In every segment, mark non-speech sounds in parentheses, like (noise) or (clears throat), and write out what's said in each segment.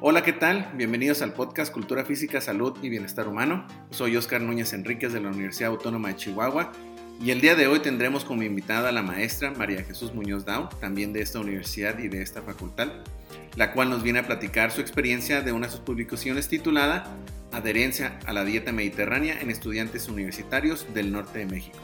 Hola, ¿qué tal? Bienvenidos al podcast Cultura Física, Salud y Bienestar Humano. Soy Oscar Núñez Enríquez de la Universidad Autónoma de Chihuahua y el día de hoy tendremos como invitada a la maestra María Jesús Muñoz Down, también de esta universidad y de esta facultad, la cual nos viene a platicar su experiencia de una de sus publicaciones titulada Adherencia a la dieta mediterránea en estudiantes universitarios del norte de México.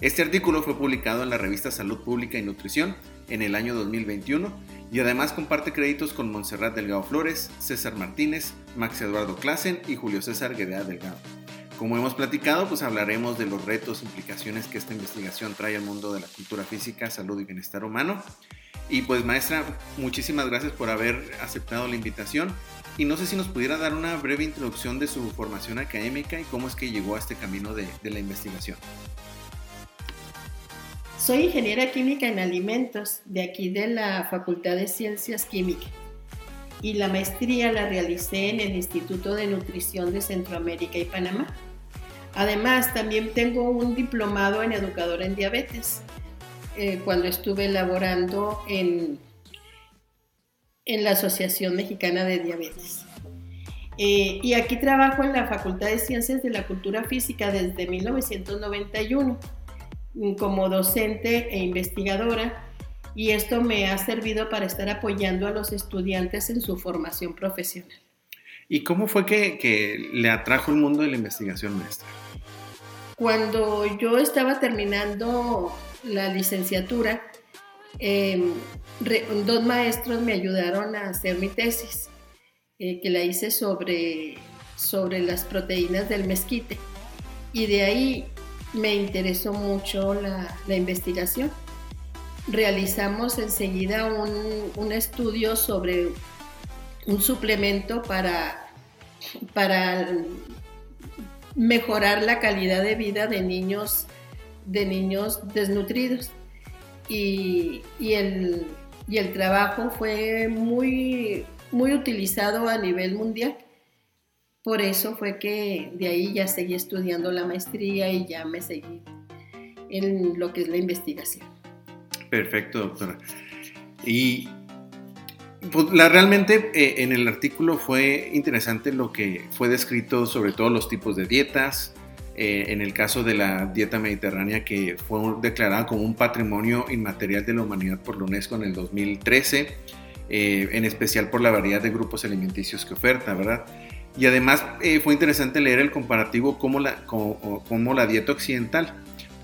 Este artículo fue publicado en la revista Salud Pública y Nutrición en el año 2021 y además comparte créditos con Montserrat Delgado Flores, César Martínez, Max Eduardo Clasen y Julio César Guedea Delgado. Como hemos platicado, pues hablaremos de los retos, implicaciones que esta investigación trae al mundo de la cultura física, salud y bienestar humano. Y pues maestra, muchísimas gracias por haber aceptado la invitación. Y no sé si nos pudiera dar una breve introducción de su formación académica y cómo es que llegó a este camino de, de la investigación. Soy ingeniera química en alimentos de aquí de la Facultad de Ciencias Químicas y la maestría la realicé en el Instituto de Nutrición de Centroamérica y Panamá. Además, también tengo un diplomado en educadora en diabetes eh, cuando estuve laborando en, en la Asociación Mexicana de Diabetes. Eh, y aquí trabajo en la Facultad de Ciencias de la Cultura Física desde 1991 como docente e investigadora y esto me ha servido para estar apoyando a los estudiantes en su formación profesional. ¿Y cómo fue que, que le atrajo el mundo de la investigación, maestra? Cuando yo estaba terminando la licenciatura, re, dos maestros me ayudaron a hacer mi tesis, eh, que la hice sobre, sobre las proteínas del mezquite. Y de ahí me interesó mucho la, la investigación. Realizamos enseguida un, un, estudio sobre un suplemento para, para mejorar la calidad de vida de niños, de niños desnutridos. Y, y, el, y el trabajo fue muy, muy utilizado a nivel mundial. Por eso fue que de ahí ya seguí estudiando la maestría y ya me seguí en lo que es la investigación. Perfecto, doctora. Y pues, la, realmente eh, en el artículo fue interesante lo que fue descrito sobre todos los tipos de dietas. Eh, en el caso de la dieta mediterránea que fue declarada como un patrimonio inmaterial de la humanidad por la UNESCO en el 2013, eh, en especial por la variedad de grupos alimenticios que oferta, ¿verdad? Y además eh, fue interesante leer el comparativo como la, como, como la dieta occidental,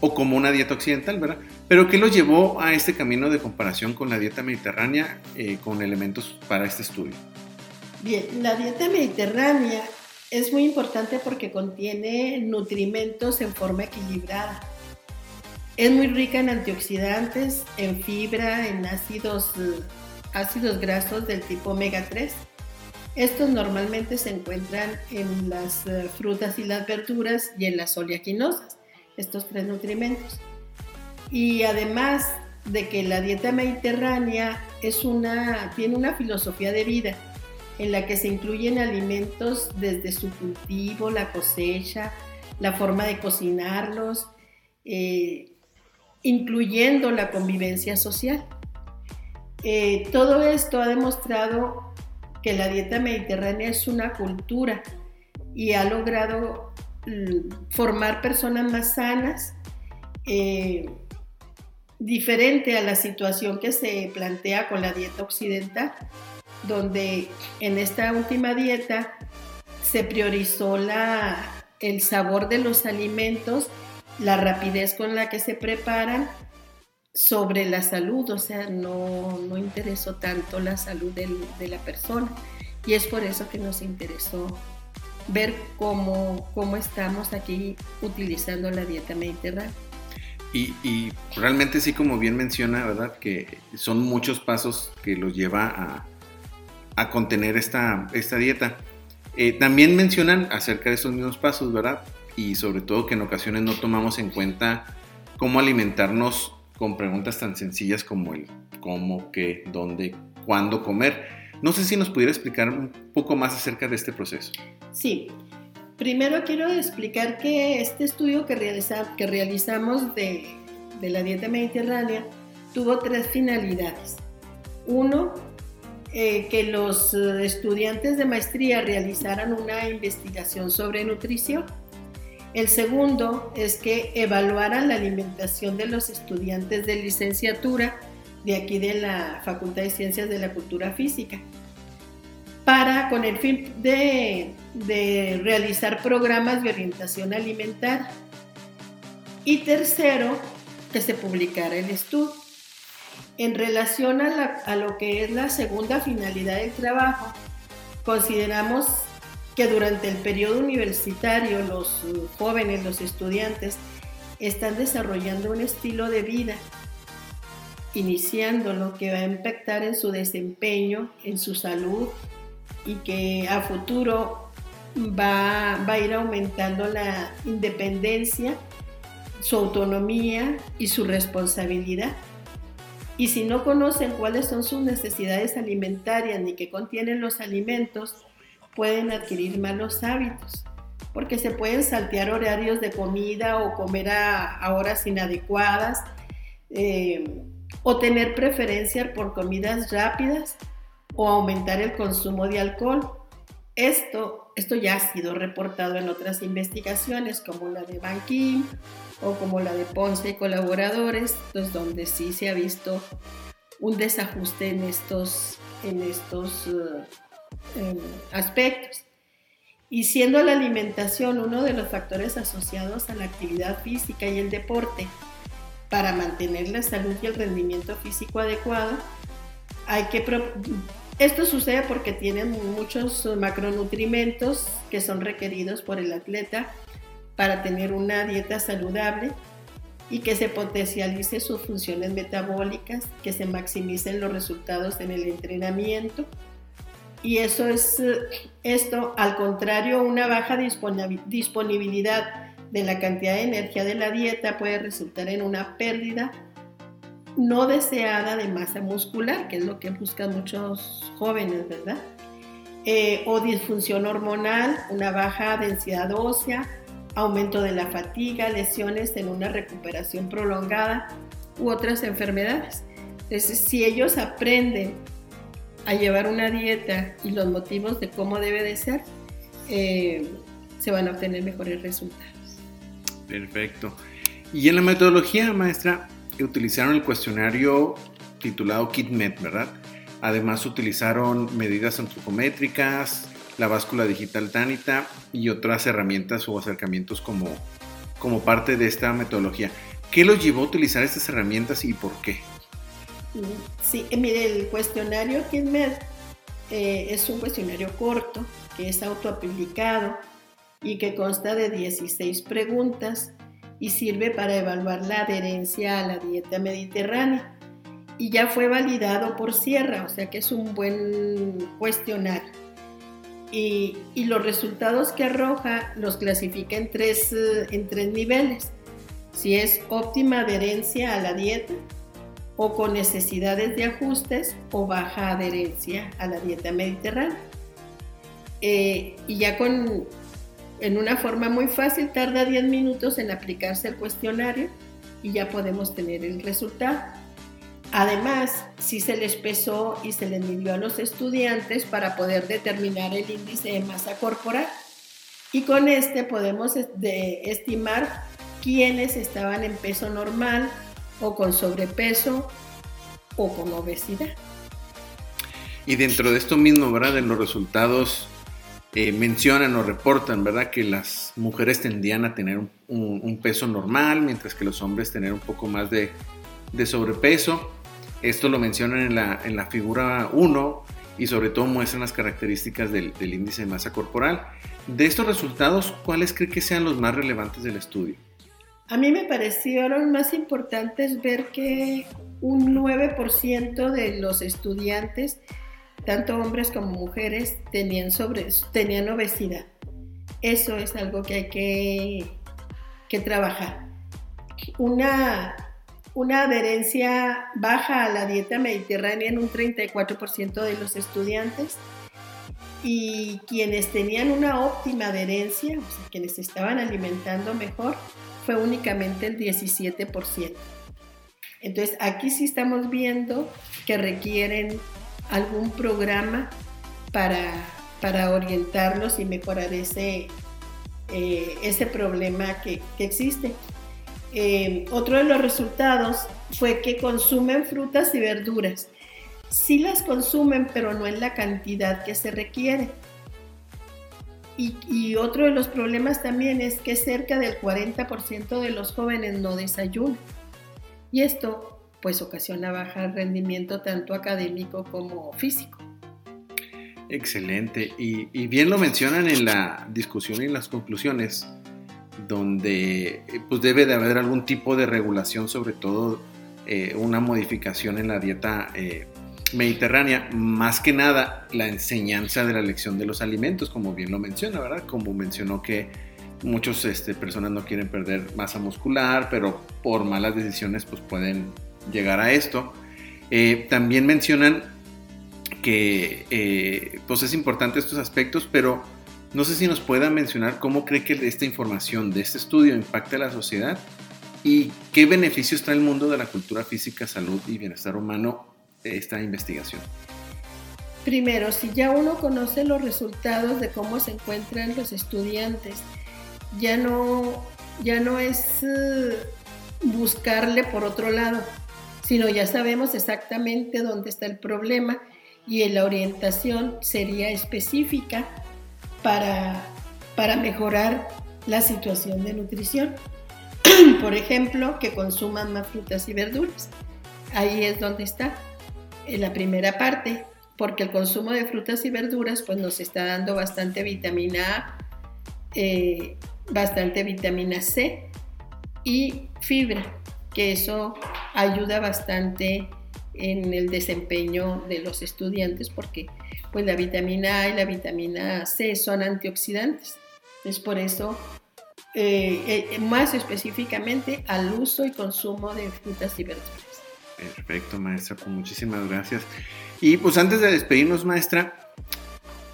o como una dieta occidental, ¿verdad? Pero ¿qué los llevó a este camino de comparación con la dieta mediterránea eh, con elementos para este estudio? Bien, la dieta mediterránea es muy importante porque contiene nutrimentos en forma equilibrada. Es muy rica en antioxidantes, en fibra, en ácidos, ácidos grasos del tipo omega 3 estos normalmente se encuentran en las eh, frutas y las verduras y en las oleaginosas, estos tres nutrimentos. Y además de que la dieta mediterránea es una, tiene una filosofía de vida en la que se incluyen alimentos desde su cultivo, la cosecha, la forma de cocinarlos, eh, incluyendo la convivencia social. Eh, todo esto ha demostrado que la dieta mediterránea es una cultura y ha logrado formar personas más sanas, eh, diferente a la situación que se plantea con la dieta occidental, donde en esta última dieta se priorizó la, el sabor de los alimentos, la rapidez con la que se preparan sobre la salud, o sea, no, no interesó tanto la salud de la persona. Y es por eso que nos interesó ver cómo, cómo estamos aquí utilizando la dieta mediterránea. Y, y, realmente sí, como bien menciona, ¿verdad? Que son muchos pasos que los lleva a, a contener esta, esta dieta. Eh, también mencionan acerca de estos mismos pasos, ¿verdad? Y sobre todo que en ocasiones no tomamos en cuenta cómo alimentarnos con preguntas tan sencillas como el cómo, qué, dónde, cuándo comer. No sé si nos pudiera explicar un poco más acerca de este proceso. Sí, primero quiero explicar que este estudio que, realizamos de, de la dieta mediterránea tuvo tres finalidades. Uno, eh, que los eh, estudiantes de maestría realizaran una investigación sobre nutrición. El segundo es que evaluaran la alimentación de los estudiantes de licenciatura de aquí de la Facultad de Ciencias de la Cultura Física, para con el fin de, de realizar programas de orientación alimentaria. Y tercero, que se publicara el estudio. En relación a, lo que es la segunda finalidad del trabajo, consideramos que durante el periodo universitario los jóvenes, los estudiantes, están desarrollando un estilo de vida, iniciando lo que va a impactar en su desempeño, en su salud y que a futuro va, va a ir aumentando la independencia, su autonomía y su responsabilidad. Y si no conocen cuáles son sus necesidades alimentarias ni qué contienen los alimentos, pueden adquirir malos hábitos, porque se pueden saltear horarios de comida o comer a, horas inadecuadas, eh, o tener preferencia por comidas rápidas o aumentar el consumo de alcohol. Esto, esto ya ha sido reportado en otras investigaciones como la de Ban o como la de Ponce y colaboradores, pues donde sí se ha visto un desajuste en estos, en estos eh, aspectos. Y siendo la alimentación uno de los factores asociados a la actividad física y el deporte para mantener la salud y el rendimiento físico adecuado, hay que esto sucede porque tienen muchos macronutrimentos que son requeridos por el atleta para tener una dieta saludable y que se potencialice sus funciones metabólicas, que se maximicen los resultados en el entrenamiento. Y eso es esto, al contrario, una baja disponibilidad de la cantidad de energía de la dieta puede resultar en una pérdida no deseada de masa muscular, que es lo que buscan muchos jóvenes, ¿verdad? Eh, o disfunción hormonal, una baja densidad ósea, aumento de la fatiga, lesiones en una recuperación prolongada u otras enfermedades. Entonces, si ellos aprenden a llevar una dieta y los motivos de cómo debe de ser, eh, se van a obtener mejores resultados. Perfecto. Y en la metodología, maestra, utilizaron el cuestionario titulado KitMed, ¿verdad? Además utilizaron medidas antropométricas, la báscula digital Tanita y otras herramientas o acercamientos como, como parte de esta metodología. ¿Qué los llevó a utilizar estas herramientas y por qué? Sí, eh, mire, el cuestionario KidMed eh, es un cuestionario corto que es autoaplicado y que consta de 16 preguntas y sirve para evaluar la adherencia a la dieta mediterránea. Y ya fue validado por Sierra, o sea que es un buen cuestionario y, los resultados que arroja los clasifica en tres, eh, en tres niveles. Si es óptima adherencia a la dieta o con necesidades de ajustes o baja adherencia a la dieta mediterránea. Eh, y ya con, en una forma muy fácil, tarda 10 minutos en aplicarse el cuestionario y ya podemos tener el resultado. Además, sí se les pesó y se les midió a los estudiantes para poder determinar el índice de masa corporal. Y con este podemos estimar quiénes estaban en peso normal o con sobrepeso o con obesidad. Y dentro de esto mismo, ¿verdad? En los resultados eh, mencionan o reportan, ¿verdad? Que las mujeres tendían a tener un, peso normal, mientras que los hombres tener un poco más de, de sobrepeso. Esto lo mencionan en la, en la figura 1 y sobre todo muestran las características del, índice de masa corporal. De estos resultados, ¿cuáles cree que sean los más relevantes del estudio? A mí me parecieron más importantes ver que un 9% de los estudiantes, tanto hombres como mujeres, tenían, sobre, tenían obesidad. Eso es algo que hay que, que trabajar. Una una adherencia baja a la dieta mediterránea en un 34% de los estudiantes y quienes tenían una óptima adherencia, o sea, quienes estaban alimentando mejor, fue únicamente el 17%. Entonces, aquí sí estamos viendo que requieren algún programa para, para orientarlos y mejorar ese, eh, ese problema que, que existe. Eh, otro de los resultados fue que consumen frutas y verduras. Sí las consumen, pero no en la cantidad que se requiere. Y, y, otro de los problemas también es que cerca del 40% de los jóvenes no desayunan. Y esto pues ocasiona baja rendimiento tanto académico como físico. Excelente. Y, y, bien lo mencionan en la discusión y en las conclusiones, donde pues debe de haber algún tipo de regulación, sobre todo eh, una modificación en la dieta eh, mediterránea, más que nada la enseñanza de la elección de los alimentos, como bien lo menciona, ¿verdad? Como mencionó que muchas este, personas no quieren perder masa muscular, pero por malas decisiones pues pueden llegar a esto. Eh, también mencionan que eh, pues es importante estos aspectos, pero no sé si nos pueda mencionar cómo cree que esta información de este estudio impacta a la sociedad y qué beneficios trae el mundo de la cultura física, salud y bienestar humano esta investigación. Primero, si ya uno conoce los resultados de cómo se encuentran los estudiantes, ya no, ya no es buscarle por otro lado, sino ya sabemos exactamente dónde está el problema y la orientación sería específica para, para mejorar la situación de nutrición. (clears throat) Por ejemplo, que consuman más frutas y verduras. Ahí es donde está en la primera parte, porque el consumo de frutas y verduras pues nos está dando bastante vitamina A, eh, bastante vitamina C y fibra, que eso ayuda bastante en el desempeño de los estudiantes porque pues la vitamina A y la vitamina C son antioxidantes. Es por eso, eh, eh, más específicamente, al uso y consumo de frutas y verduras. Perfecto, maestra, pues muchísimas gracias. Y pues antes de despedirnos, maestra,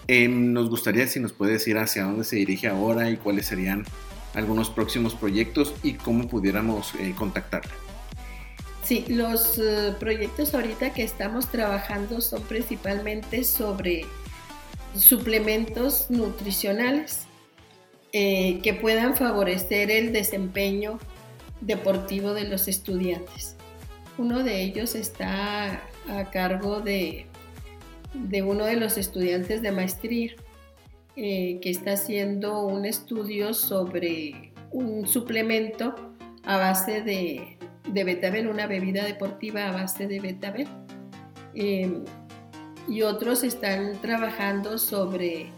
em, nos gustaría si nos puede decir hacia dónde se dirige ahora y cuáles serían algunos próximos proyectos y cómo pudiéramos eh, contactarla. Sí, los uh, proyectos ahorita que estamos trabajando son principalmente sobre suplementos nutricionales eh, que puedan favorecer el desempeño deportivo de los estudiantes. Uno de ellos está a cargo de, de uno de los estudiantes de maestría eh, que está haciendo un estudio sobre un suplemento a base de, de betabel, una bebida deportiva a base de betabel. Em, y otros están trabajando sobre,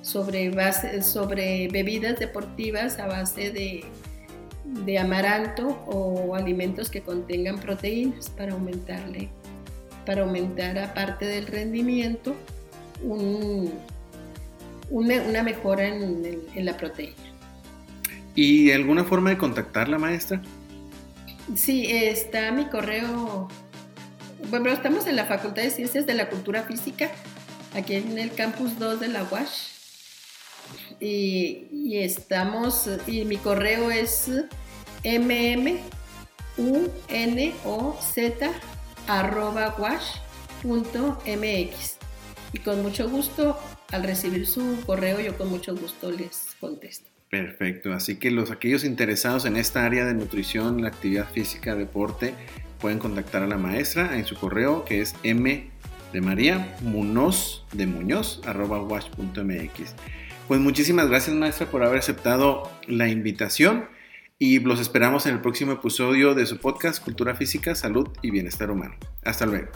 sobre, base, sobre bebidas deportivas a base de, de amaranto o alimentos que contengan proteínas para aumentarle, para aumentar aparte del rendimiento un, una, mejora en, en la proteína. ¿Y alguna forma de contactar la maestra? Sí, está mi correo. Bueno, estamos en la Facultad de Ciencias de la Cultura Física, aquí en el campus 2 de la UASH. Y, y estamos, y mi correo es mmunoz arroba mx. Y con mucho gusto, al recibir su correo, yo con mucho gusto les contesto. Perfecto, así que los aquellos interesados en esta área de nutrición, la actividad física, deporte, pueden contactar a la maestra en su correo que es m de María Munoz de Muñoz arroba wash.mx. Pues muchísimas gracias maestra por haber aceptado la invitación y los esperamos en el próximo episodio de su podcast Cultura Física, Salud y Bienestar Humano. Hasta luego.